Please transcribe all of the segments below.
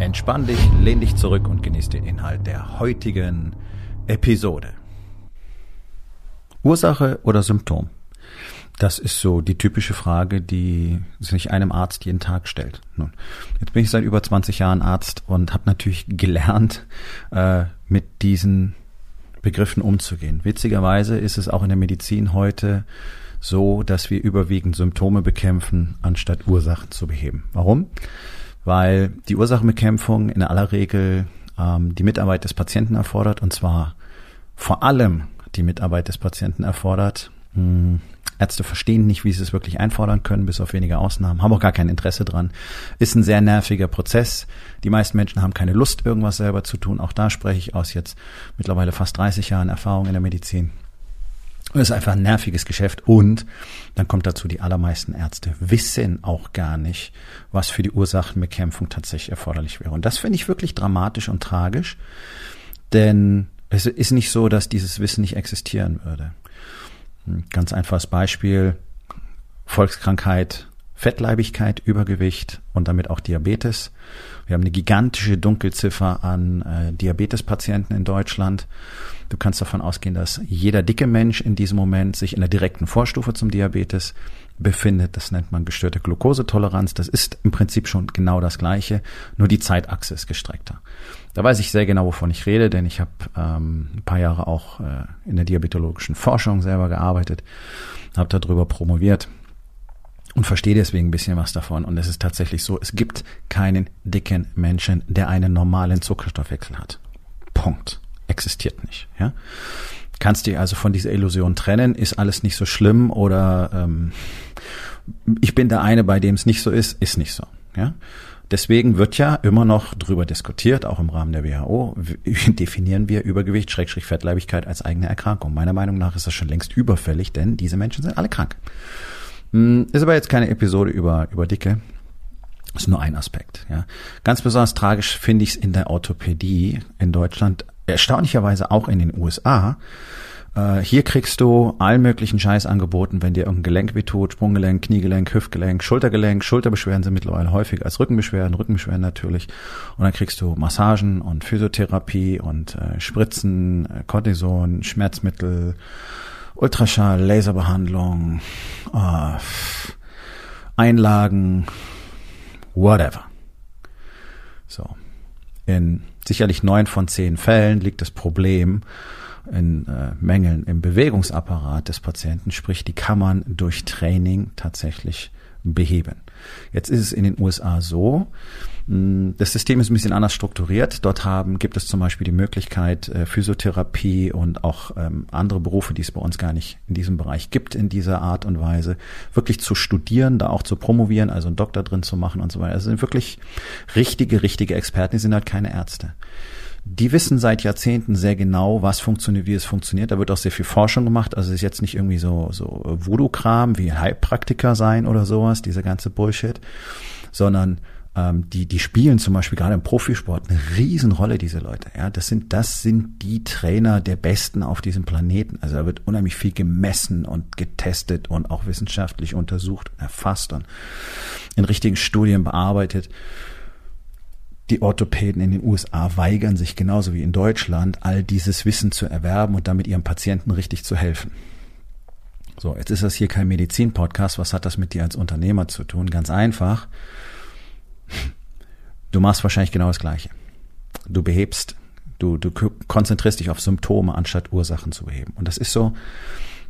Entspann dich, lehn dich zurück und genieß den Inhalt der heutigen Episode. Ursache oder Symptom? Das ist so die typische Frage, die sich einem Arzt jeden Tag stellt. Nun, jetzt bin ich seit über 20 Jahren Arzt und habe natürlich gelernt, äh, mit diesen Begriffen umzugehen. Witzigerweise ist es auch in der Medizin heute so, dass wir überwiegend Symptome bekämpfen, anstatt Ursachen zu beheben. Warum? Weil die Ursachenbekämpfung in aller Regel ähm, die Mitarbeit des Patienten erfordert und zwar vor allem die Mitarbeit des Patienten erfordert. Hm, Ärzte verstehen nicht, wie sie es wirklich einfordern können, bis auf wenige Ausnahmen, haben auch gar kein Interesse dran. Ist ein sehr nerviger Prozess. Die meisten Menschen haben keine Lust, irgendwas selber zu tun. Auch da spreche ich aus jetzt mittlerweile fast 30 Jahren Erfahrung in der Medizin. Es ist einfach ein nerviges Geschäft. Und dann kommt dazu, die allermeisten Ärzte wissen auch gar nicht, was für die Ursachenbekämpfung tatsächlich erforderlich wäre. Und das finde ich wirklich dramatisch und tragisch. Denn es ist nicht so, dass dieses Wissen nicht existieren würde. Ein ganz einfaches Beispiel. Volkskrankheit, Fettleibigkeit, Übergewicht und damit auch Diabetes. Wir haben eine gigantische Dunkelziffer an äh, Diabetespatienten in Deutschland. Du kannst davon ausgehen, dass jeder dicke Mensch in diesem Moment sich in der direkten Vorstufe zum Diabetes befindet. Das nennt man gestörte Glukosetoleranz. Das ist im Prinzip schon genau das Gleiche, nur die Zeitachse ist gestreckter. Da weiß ich sehr genau, wovon ich rede, denn ich habe ähm, ein paar Jahre auch äh, in der diabetologischen Forschung selber gearbeitet, habe darüber promoviert und verstehe deswegen ein bisschen was davon. Und es ist tatsächlich so, es gibt keinen dicken Menschen, der einen normalen Zuckerstoffwechsel hat. Punkt existiert nicht. Ja? Kannst dich also von dieser Illusion trennen, ist alles nicht so schlimm oder ähm, ich bin der eine, bei dem es nicht so ist, ist nicht so. Ja? Deswegen wird ja immer noch drüber diskutiert, auch im Rahmen der WHO, definieren wir Übergewicht, Schrägstrich Fettleibigkeit als eigene Erkrankung. Meiner Meinung nach ist das schon längst überfällig, denn diese Menschen sind alle krank. Hm, ist aber jetzt keine Episode über, über Dicke. Ist nur ein Aspekt. Ja. Ganz besonders tragisch finde ich es in der Orthopädie in Deutschland erstaunlicherweise auch in den USA. Äh, hier kriegst du allen möglichen Scheiß angeboten, wenn dir irgendein Gelenk wehtut, Sprunggelenk, Kniegelenk, Hüftgelenk, Schultergelenk. Schulterbeschwerden sind mittlerweile häufig als Rückenbeschwerden, Rückenbeschwerden natürlich. Und dann kriegst du Massagen und Physiotherapie und äh, Spritzen, äh, Cortison, Schmerzmittel, Ultraschall, Laserbehandlung, äh, Einlagen, whatever. In sicherlich neun von zehn Fällen liegt das Problem in äh, Mängeln im Bewegungsapparat des Patienten, sprich die kann man durch Training tatsächlich beheben. Jetzt ist es in den USA so, das System ist ein bisschen anders strukturiert. Dort haben, gibt es zum Beispiel die Möglichkeit, äh, Physiotherapie und auch ähm, andere Berufe, die es bei uns gar nicht in diesem Bereich gibt, in dieser Art und Weise, wirklich zu studieren, da auch zu promovieren, also einen Doktor drin zu machen und so weiter. Das sind wirklich richtige, richtige Experten, die sind halt keine Ärzte. Die wissen seit Jahrzehnten sehr genau, was funktioniert, wie es funktioniert. Da wird auch sehr viel Forschung gemacht. Also es ist jetzt nicht irgendwie so, so Voodoo-Kram wie Heilpraktiker sein oder sowas, dieser ganze Bullshit, sondern ähm, die, die spielen zum Beispiel gerade im Profisport eine Riesenrolle, diese Leute. Ja, das sind, das sind die Trainer der Besten auf diesem Planeten. Also da wird unheimlich viel gemessen und getestet und auch wissenschaftlich untersucht und erfasst und in richtigen Studien bearbeitet. Die Orthopäden in den USA weigern sich genauso wie in Deutschland, all dieses Wissen zu erwerben und damit ihrem Patienten richtig zu helfen. So, jetzt ist das hier kein Medizin-Podcast. Was hat das mit dir als Unternehmer zu tun? Ganz einfach. Du machst wahrscheinlich genau das Gleiche. Du behebst, du, du konzentrierst dich auf Symptome, anstatt Ursachen zu beheben. Und das ist so,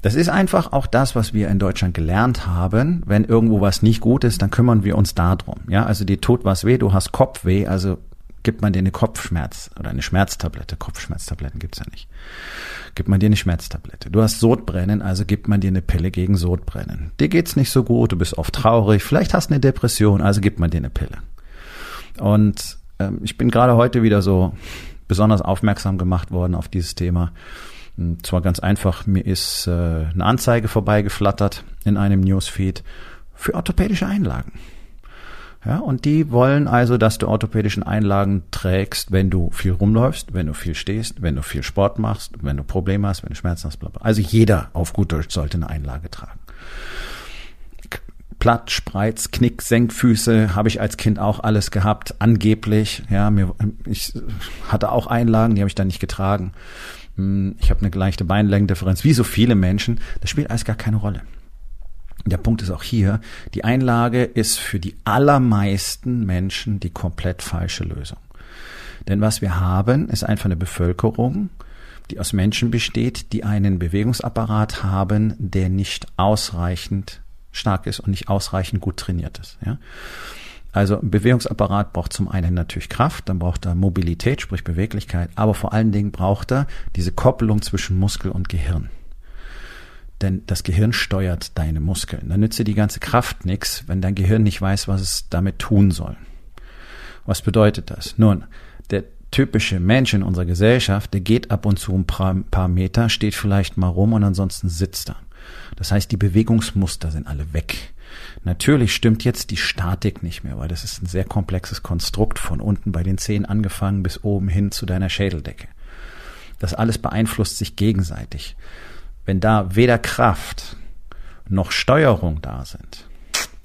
das ist einfach auch das, was wir in Deutschland gelernt haben. Wenn irgendwo was nicht gut ist, dann kümmern wir uns darum. Ja, also dir tut was weh, du hast Kopfweh, also gibt man dir eine Kopfschmerz oder eine Schmerztablette. Kopfschmerztabletten gibt's ja nicht. Gibt man dir eine Schmerztablette. Du hast Sodbrennen, also gibt man dir eine Pille gegen Sodbrennen. Dir geht's nicht so gut, du bist oft traurig, vielleicht hast du eine Depression, also gibt man dir eine Pille. Und ähm, ich bin gerade heute wieder so besonders aufmerksam gemacht worden auf dieses Thema. Und zwar ganz einfach, mir ist äh, eine Anzeige vorbeigeflattert in einem Newsfeed für orthopädische Einlagen. Ja, und die wollen also, dass du orthopädischen Einlagen trägst, wenn du viel rumläufst, wenn du viel stehst, wenn du viel Sport machst, wenn du Probleme hast, wenn du Schmerzen hast, bla bla. Also jeder auf gut Deutsch sollte eine Einlage tragen. Platt, Spreiz, Knick, Senkfüße habe ich als Kind auch alles gehabt, angeblich. Ja, mir, ich hatte auch Einlagen, die habe ich dann nicht getragen. Hm, ich habe eine leichte Beinlängendifferenz, wie so viele Menschen. Das spielt alles gar keine Rolle. Der Punkt ist auch hier, die Einlage ist für die allermeisten Menschen die komplett falsche Lösung. Denn was wir haben, ist einfach eine Bevölkerung, die aus Menschen besteht, die einen Bewegungsapparat haben, der nicht ausreichend stark ist und nicht ausreichend gut trainiert ist. Ja? Also ein Bewegungsapparat braucht zum einen natürlich Kraft, dann braucht er Mobilität, sprich Beweglichkeit, aber vor allen Dingen braucht er diese Koppelung zwischen Muskel und Gehirn. Denn das Gehirn steuert deine Muskeln. Dann nützt dir die ganze Kraft nichts, wenn dein Gehirn nicht weiß, was es damit tun soll. Was bedeutet das? Nun, der typische Mensch in unserer Gesellschaft, der geht ab und zu ein paar, paar Meter, steht vielleicht mal rum und ansonsten sitzt er. Das heißt, die Bewegungsmuster sind alle weg. Natürlich stimmt jetzt die Statik nicht mehr, weil das ist ein sehr komplexes Konstrukt von unten bei den Zehen angefangen bis oben hin zu deiner Schädeldecke. Das alles beeinflusst sich gegenseitig. Wenn da weder Kraft noch Steuerung da sind,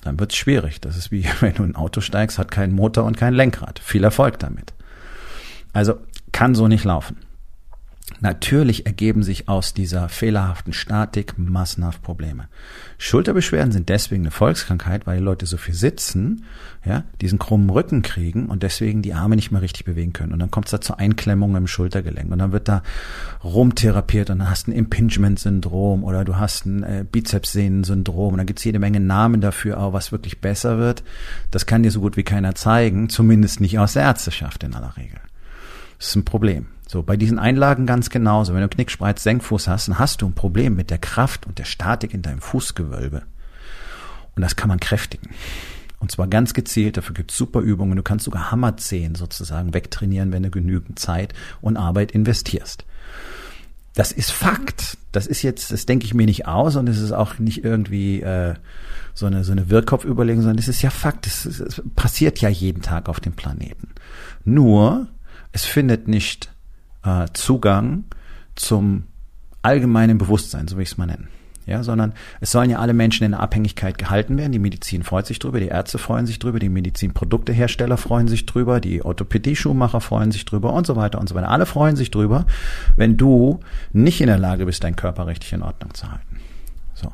dann wird es schwierig. Das ist wie wenn du in ein Auto steigst, hat keinen Motor und kein Lenkrad. Viel Erfolg damit. Also kann so nicht laufen. Natürlich ergeben sich aus dieser fehlerhaften Statik massenhaft Probleme. Schulterbeschwerden sind deswegen eine Volkskrankheit, weil die Leute so viel sitzen, ja, diesen krummen Rücken kriegen und deswegen die Arme nicht mehr richtig bewegen können. Und dann kommt es da zu Einklemmungen im Schultergelenk und dann wird da rumtherapiert und dann hast ein Impingement-Syndrom oder du hast ein äh, Bizepssehnensyndrom und dann gibt's jede Menge Namen dafür, aber was wirklich besser wird, das kann dir so gut wie keiner zeigen, zumindest nicht aus der Ärzteschaft in aller Regel. Das ist ein Problem. So, bei diesen Einlagen ganz genauso. Wenn du Knickspreiz, Senkfuß hast, dann hast du ein Problem mit der Kraft und der Statik in deinem Fußgewölbe. Und das kann man kräftigen. Und zwar ganz gezielt, dafür gibt es super Übungen. Du kannst sogar Hammerzehen sozusagen wegtrainieren, wenn du genügend Zeit und Arbeit investierst. Das ist Fakt. Das ist jetzt, das denke ich mir nicht aus und es ist auch nicht irgendwie äh, so eine so eine Wirkkopfüberlegung, sondern es ist ja Fakt. Es passiert ja jeden Tag auf dem Planeten. Nur es findet nicht äh, Zugang zum allgemeinen Bewusstsein, so will ich es mal nennen. Ja, sondern es sollen ja alle Menschen in Abhängigkeit gehalten werden. Die Medizin freut sich drüber, die Ärzte freuen sich drüber, die Medizinproduktehersteller freuen sich drüber, die Orthopädie-Schuhmacher freuen sich drüber und so weiter und so weiter. Alle freuen sich drüber, wenn du nicht in der Lage bist, deinen Körper richtig in Ordnung zu halten. So.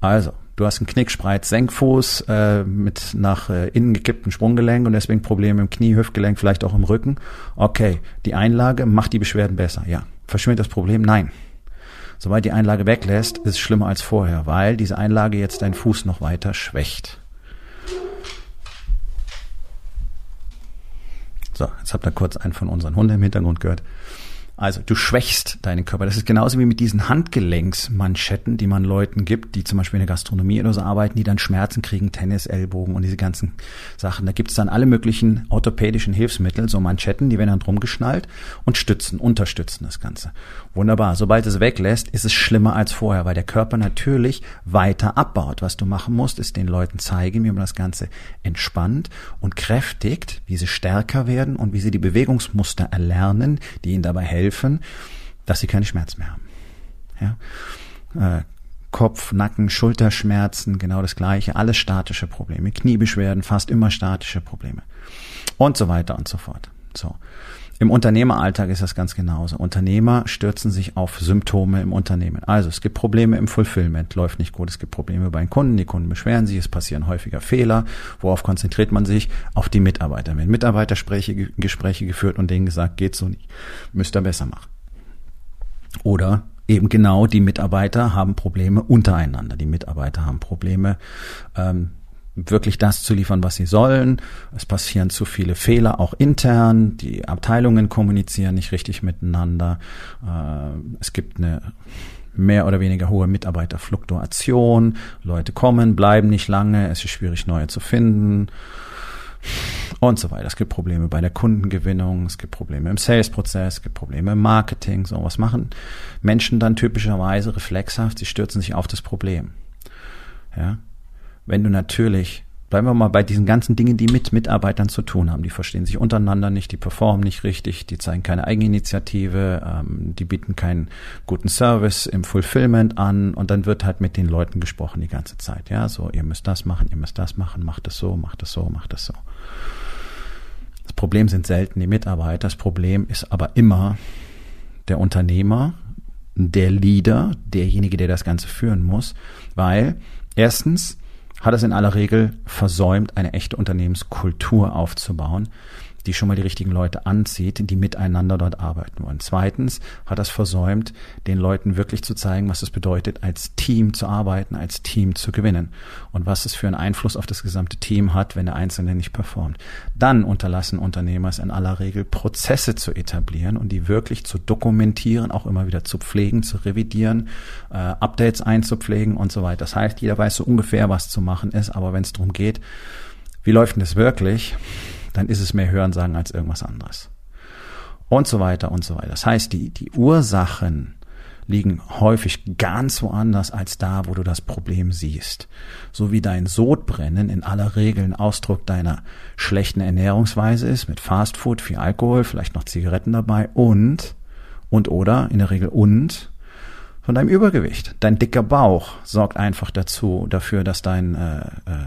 Also, du hast einen Knickspreiz, Senkfuß äh, mit nach äh, innen gekippten Sprunggelenk und deswegen Probleme im Knie, Hüftgelenk, vielleicht auch im Rücken. Okay, die Einlage macht die Beschwerden besser. Ja. Verschwindet das Problem? Nein. Sobald die Einlage weglässt, ist es schlimmer als vorher, weil diese Einlage jetzt deinen Fuß noch weiter schwächt. So, jetzt habt ihr kurz einen von unseren Hunden im Hintergrund gehört. Also du schwächst deinen Körper. Das ist genauso wie mit diesen Handgelenksmanschetten, die man Leuten gibt, die zum Beispiel in der Gastronomie oder so arbeiten, die dann Schmerzen kriegen, Tennis, Ellbogen und diese ganzen Sachen. Da gibt es dann alle möglichen orthopädischen Hilfsmittel, so Manschetten, die werden dann drum geschnallt und stützen, unterstützen das Ganze. Wunderbar. Sobald es weglässt, ist es schlimmer als vorher, weil der Körper natürlich weiter abbaut. Was du machen musst, ist den Leuten zeigen, wie man das Ganze entspannt und kräftigt, wie sie stärker werden und wie sie die Bewegungsmuster erlernen, die ihnen dabei helfen, dass sie keine Schmerzen mehr haben. Ja? Äh, Kopf, Nacken, Schulterschmerzen, genau das gleiche, alles statische Probleme, Kniebeschwerden, fast immer statische Probleme und so weiter und so fort. So. Im Unternehmeralltag ist das ganz genauso. Unternehmer stürzen sich auf Symptome im Unternehmen. Also es gibt Probleme im Fulfillment, läuft nicht gut. Es gibt Probleme bei den Kunden, die Kunden beschweren sich, es passieren häufiger Fehler. Worauf konzentriert man sich? Auf die Mitarbeiter. Wenn Mitarbeitergespräche Gespräche geführt und denen gesagt, geht so nicht, müsst ihr besser machen. Oder eben genau die Mitarbeiter haben Probleme untereinander. Die Mitarbeiter haben Probleme ähm, wirklich das zu liefern, was sie sollen. Es passieren zu viele Fehler, auch intern. Die Abteilungen kommunizieren nicht richtig miteinander. Äh, es gibt eine mehr oder weniger hohe Mitarbeiterfluktuation. Leute kommen, bleiben nicht lange. Es ist schwierig, neue zu finden. und so weiter. Es gibt Probleme bei der Kundengewinnung, es gibt Probleme im Sales-Prozess, es gibt Probleme im Marketing. So, was machen Menschen dann typischerweise reflexhaft? Sie stürzen sich auf das Problem. Ja, wenn du natürlich Bleiben wir mal bei diesen ganzen Dingen, die mit Mitarbeitern zu tun haben. Die verstehen sich untereinander nicht, die performen nicht richtig, die zeigen keine Eigeninitiative, ähm, die bieten keinen guten Service im Fulfillment an und dann wird halt mit den Leuten gesprochen die ganze Zeit. Ja, so, ihr müsst das machen, ihr müsst das machen, macht das so, macht das so, macht das so. Das Problem sind selten die Mitarbeiter, das Problem ist aber immer der Unternehmer, der Leader, derjenige, der das Ganze führen muss, weil erstens hat es in aller Regel versäumt, eine echte Unternehmenskultur aufzubauen, die schon mal die richtigen Leute anzieht, die miteinander dort arbeiten wollen. Zweitens hat das versäumt, den Leuten wirklich zu zeigen, was es bedeutet, als Team zu arbeiten, als Team zu gewinnen und was es für einen Einfluss auf das gesamte Team hat, wenn der Einzelne nicht performt. Dann unterlassen Unternehmer es in aller Regel, Prozesse zu etablieren und die wirklich zu dokumentieren, auch immer wieder zu pflegen, zu revidieren, äh, Updates einzupflegen und so weiter. Das heißt, jeder weiß so ungefähr, was zu machen ist, aber wenn es darum geht, wie läuft denn das wirklich? Dann ist es mehr Hörensagen als irgendwas anderes. Und so weiter und so weiter. Das heißt, die, die Ursachen liegen häufig ganz woanders als da, wo du das Problem siehst. So wie dein Sodbrennen in aller Regel ein Ausdruck deiner schlechten Ernährungsweise ist, mit Fastfood, viel Alkohol, vielleicht noch Zigaretten dabei und, und oder, in der Regel und, von deinem Übergewicht. Dein dicker Bauch sorgt einfach dazu, dafür, dass dein äh, äh,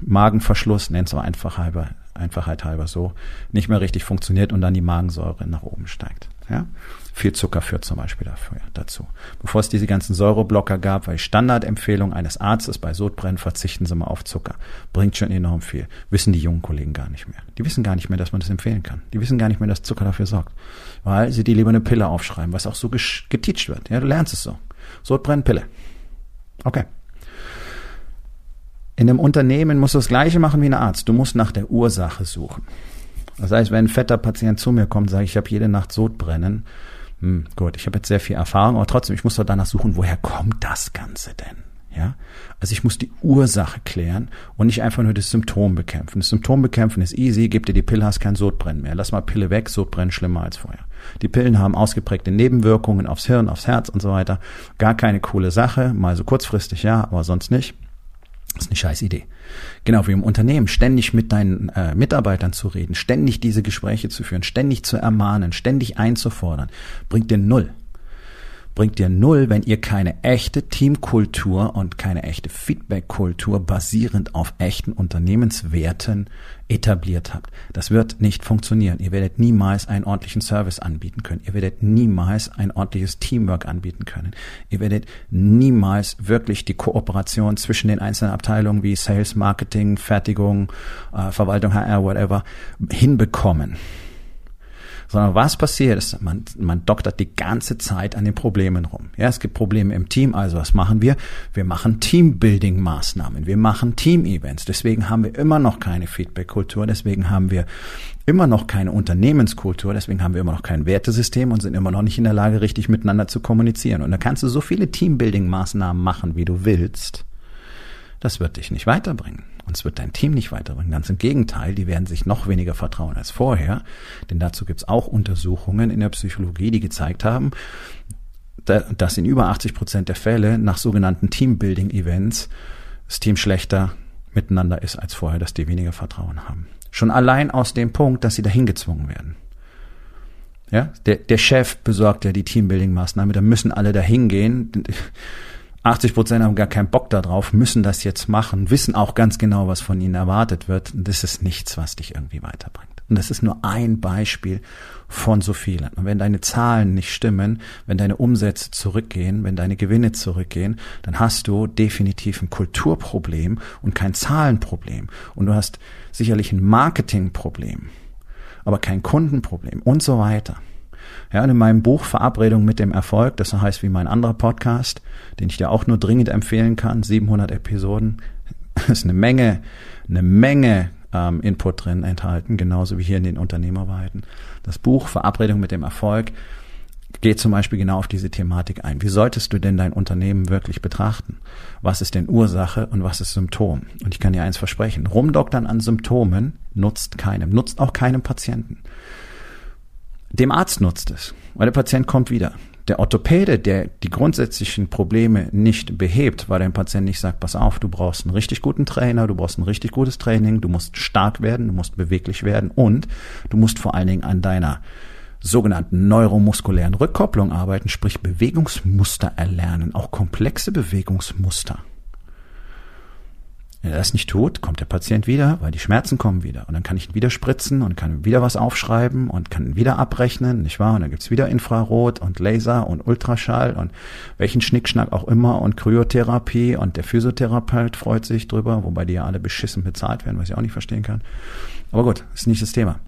Magenverschluss, nennt es einfach halber, Einfachheit halber so, nicht mehr richtig funktioniert und dann die Magensäure nach oben steigt. Ja? Viel Zucker führt zum Beispiel dafür, dazu. Bevor es diese ganzen Säureblocker gab, die Standardempfehlung eines Arztes bei Sodbrennen, verzichten Sie mal auf Zucker. Bringt schon enorm viel. Wissen die jungen Kollegen gar nicht mehr. Die wissen gar nicht mehr, dass man das empfehlen kann. Die wissen gar nicht mehr, dass Zucker dafür sorgt. Weil sie die lieber eine Pille aufschreiben, was auch so geteacht wird. Ja, du lernst es so. Sodbrennen, Pille. Okay. In einem Unternehmen musst du das Gleiche machen wie ein Arzt. Du musst nach der Ursache suchen. Das heißt, wenn ein fetter Patient zu mir kommt, sage ich, ich habe jede Nacht Sodbrennen. Hm, gut, ich habe jetzt sehr viel Erfahrung, aber trotzdem, ich muss doch danach suchen, woher kommt das Ganze denn? Ja, also ich muss die Ursache klären und nicht einfach nur das Symptom bekämpfen. Das Symptom bekämpfen ist easy, gib dir die Pille, hast kein Sodbrennen mehr. Lass mal Pille weg, Sodbrennen schlimmer als vorher. Die Pillen haben ausgeprägte Nebenwirkungen aufs Hirn, aufs Herz und so weiter. Gar keine coole Sache, mal so kurzfristig ja, aber sonst nicht. Das ist eine scheiß Idee. Genau wie im Unternehmen, ständig mit deinen äh, Mitarbeitern zu reden, ständig diese Gespräche zu führen, ständig zu ermahnen, ständig einzufordern, bringt dir null bringt dir null, wenn ihr keine echte Teamkultur und keine echte Feedbackkultur basierend auf echten Unternehmenswerten etabliert habt. Das wird nicht funktionieren. Ihr werdet niemals einen ordentlichen Service anbieten können. Ihr werdet niemals ein ordentliches Teamwork anbieten können. Ihr werdet niemals wirklich die Kooperation zwischen den einzelnen Abteilungen wie Sales, Marketing, Fertigung, äh, Verwaltung, HR, whatever hinbekommen sondern was passiert ist, man, man doktert die ganze Zeit an den Problemen rum. Ja, es gibt Probleme im Team, also was machen wir? Wir machen Teambuilding-Maßnahmen, wir machen Team-Events. Deswegen haben wir immer noch keine Feedback-Kultur, deswegen haben wir immer noch keine Unternehmenskultur, deswegen haben wir immer noch kein Wertesystem und sind immer noch nicht in der Lage, richtig miteinander zu kommunizieren. Und da kannst du so viele Teambuilding-Maßnahmen machen, wie du willst. Das wird dich nicht weiterbringen. Und es wird dein Team nicht weiterbringen. Ganz im Gegenteil, die werden sich noch weniger vertrauen als vorher. Denn dazu gibt es auch Untersuchungen in der Psychologie, die gezeigt haben, dass in über 80 Prozent der Fälle nach sogenannten Teambuilding-Events das Team schlechter miteinander ist als vorher, dass die weniger Vertrauen haben. Schon allein aus dem Punkt, dass sie dahin gezwungen werden. Ja, der, der Chef besorgt ja die Teambuilding-Maßnahme, da müssen alle dahin gehen 80 Prozent haben gar keinen Bock darauf, müssen das jetzt machen, wissen auch ganz genau, was von ihnen erwartet wird. Das ist nichts, was dich irgendwie weiterbringt. Und das ist nur ein Beispiel von so vielen. Und wenn deine Zahlen nicht stimmen, wenn deine Umsätze zurückgehen, wenn deine Gewinne zurückgehen, dann hast du definitiv ein Kulturproblem und kein Zahlenproblem. Und du hast sicherlich ein Marketingproblem, aber kein Kundenproblem und so weiter. Ja, und in meinem Buch Verabredung mit dem Erfolg, das heißt wie mein anderer Podcast, den ich dir auch nur dringend empfehlen kann, 700 Episoden, ist eine Menge, eine Menge ähm, Input drin enthalten, genauso wie hier in den Unternehmerweiten. Das Buch Verabredung mit dem Erfolg geht zum Beispiel genau auf diese Thematik ein. Wie solltest du denn dein Unternehmen wirklich betrachten? Was ist denn Ursache und was ist Symptom? Und ich kann dir eins versprechen. Rumdoktern an Symptomen nutzt keinem, nutzt auch keinem Patienten. Dem Arzt nutzt es, weil der Patient kommt wieder. Der Orthopäde, der die grundsätzlichen Probleme nicht behebt, weil der Patient nicht sagt, pass auf, du brauchst einen richtig guten Trainer, du brauchst ein richtig gutes Training, du musst stark werden, du musst beweglich werden und du musst vor allen Dingen an deiner sogenannten neuromuskulären Rückkopplung arbeiten, sprich Bewegungsmuster erlernen, auch komplexe Bewegungsmuster. Wenn er das nicht tut, kommt der Patient wieder, weil die Schmerzen kommen wieder. Und dann kann ich ihn wieder spritzen und kann wieder was aufschreiben und kann ihn wieder abrechnen, nicht wahr? Und dann gibt's wieder Infrarot und Laser und Ultraschall und welchen Schnickschnack auch immer und Kryotherapie und der Physiotherapeut freut sich drüber, wobei die ja alle beschissen bezahlt werden, was ich auch nicht verstehen kann. Aber gut, ist nicht das Thema.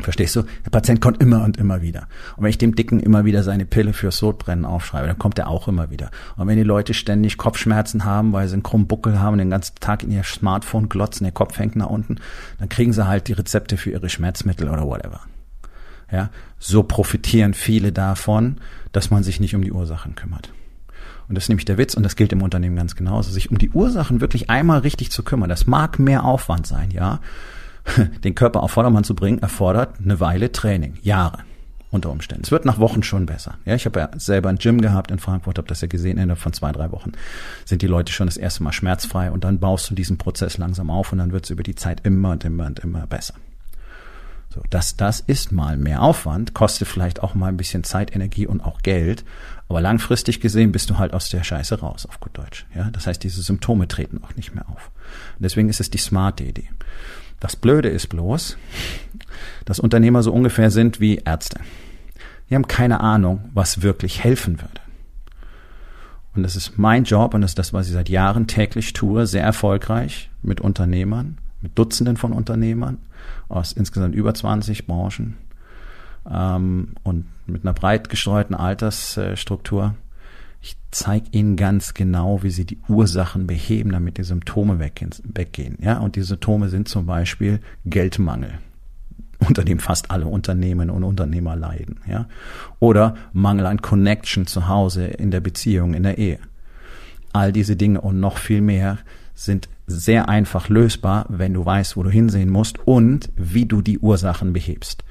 Verstehst du? Der Patient kommt immer und immer wieder. Und wenn ich dem Dicken immer wieder seine Pille für Sodbrennen aufschreibe, dann kommt er auch immer wieder. Und wenn die Leute ständig Kopfschmerzen haben, weil sie einen krummen Buckel haben, den ganzen Tag in ihr Smartphone glotzen, der Kopf hängt nach unten, dann kriegen sie halt die Rezepte für ihre Schmerzmittel oder whatever. Ja, so profitieren viele davon, dass man sich nicht um die Ursachen kümmert. Und das ist nämlich der Witz, und das gilt im Unternehmen ganz genauso, sich um die Ursachen wirklich einmal richtig zu kümmern. Das mag mehr Aufwand sein, ja den Körper auf Vordermann zu bringen, erfordert eine Weile Training, Jahre unter Umständen. Es wird nach Wochen schon besser. Ja, ich habe ja selber ein Gym gehabt in Frankfurt, habe das ja gesehen, innerhalb von zwei, drei Wochen sind die Leute schon das erste Mal schmerzfrei und dann baust du diesen Prozess langsam auf und dann wird es über die Zeit immer und immer und immer besser. So, das, das ist mal mehr Aufwand, kostet vielleicht auch mal ein bisschen Zeit, Energie und auch Geld, aber langfristig gesehen bist du halt aus der Scheiße raus, auf gut Deutsch. Ja, das heißt, diese Symptome treten auch nicht mehr auf. Und deswegen ist es die smarte Idee. Das Blöde ist bloß, dass Unternehmer so ungefähr sind wie Ärzte. Die haben keine Ahnung, was wirklich helfen würde. Und das ist mein Job und das ist das, was ich seit Jahren täglich tue, sehr erfolgreich mit Unternehmern, mit Dutzenden von Unternehmern aus insgesamt über 20 Branchen ähm, und mit einer breit gestreuten Altersstruktur. Ich zeige ihnen ganz genau, wie sie die Ursachen beheben, damit die Symptome weggehen. Ja, und die Symptome sind zum Beispiel Geldmangel, unter dem fast alle Unternehmen und Unternehmer leiden. Ja, oder Mangel an Connection zu Hause, in der Beziehung, in der Ehe. All diese Dinge und noch viel mehr sind sehr einfach lösbar, wenn du weißt, wo du hinsehen musst und wie du die Ursachen behebst.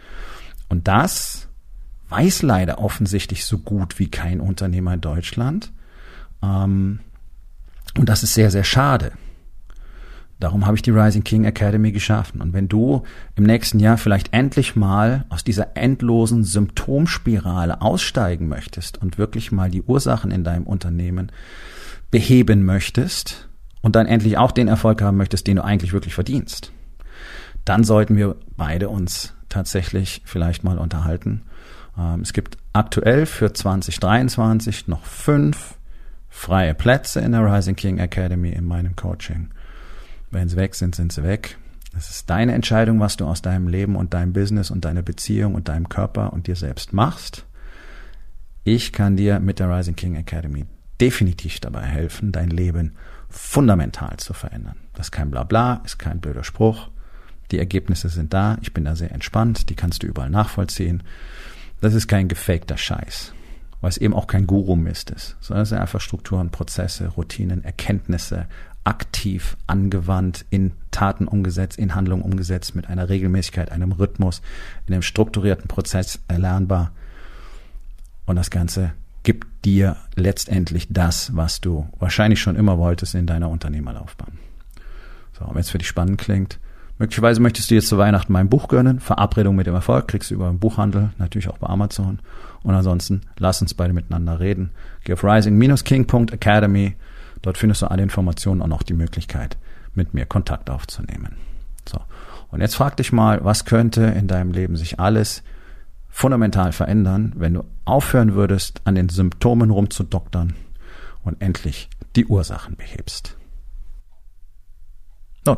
Und das weiß leider offensichtlich so gut wie kein Unternehmer in Deutschland. Ähm, und das ist sehr, sehr schade. Darum habe ich die Rising King Academy geschaffen. Und wenn du im nächsten Jahr vielleicht endlich mal aus dieser endlosen Symptomspirale aussteigen möchtest und wirklich mal die Ursachen in deinem Unternehmen beheben möchtest und dann endlich auch den Erfolg haben möchtest, den du eigentlich wirklich verdienst, dann sollten wir beide uns tatsächlich vielleicht mal unterhalten es gibt aktuell für 2023 noch fünf freie Plätze in der Rising King Academy in meinem Coaching. Wenn sie weg sind, sind sie weg. Es ist deine Entscheidung, was du aus deinem Leben und deinem Business und deiner Beziehung und deinem Körper und dir selbst machst. Ich kann dir mit der Rising King Academy definitiv dabei helfen, dein Leben fundamental zu verändern. Das ist kein Blabla, ist kein blöder Spruch. Die Ergebnisse sind da. Ich bin da sehr entspannt. Die kannst du überall nachvollziehen. Das ist kein gefakter Scheiß, weil es eben auch kein Guru-Mist ist, sondern es sind einfach Strukturen, Prozesse, Routinen, Erkenntnisse, aktiv angewandt, in Taten umgesetzt, in Handlungen umgesetzt, mit einer Regelmäßigkeit, einem Rhythmus, in einem strukturierten Prozess erlernbar. Und das Ganze gibt dir letztendlich das, was du wahrscheinlich schon immer wolltest in deiner Unternehmerlaufbahn. So, wenn es für dich spannend klingt, Möglicherweise möchtest du jetzt zu Weihnachten mein Buch gönnen. Verabredung mit dem Erfolg kriegst du über den Buchhandel, natürlich auch bei Amazon. Und ansonsten lass uns beide miteinander reden. Geh auf rising-king.academy. Dort findest du alle Informationen und auch die Möglichkeit, mit mir Kontakt aufzunehmen. So. Und jetzt frag dich mal, was könnte in deinem Leben sich alles fundamental verändern, wenn du aufhören würdest, an den Symptomen rumzudoktern und endlich die Ursachen behebst. Nun,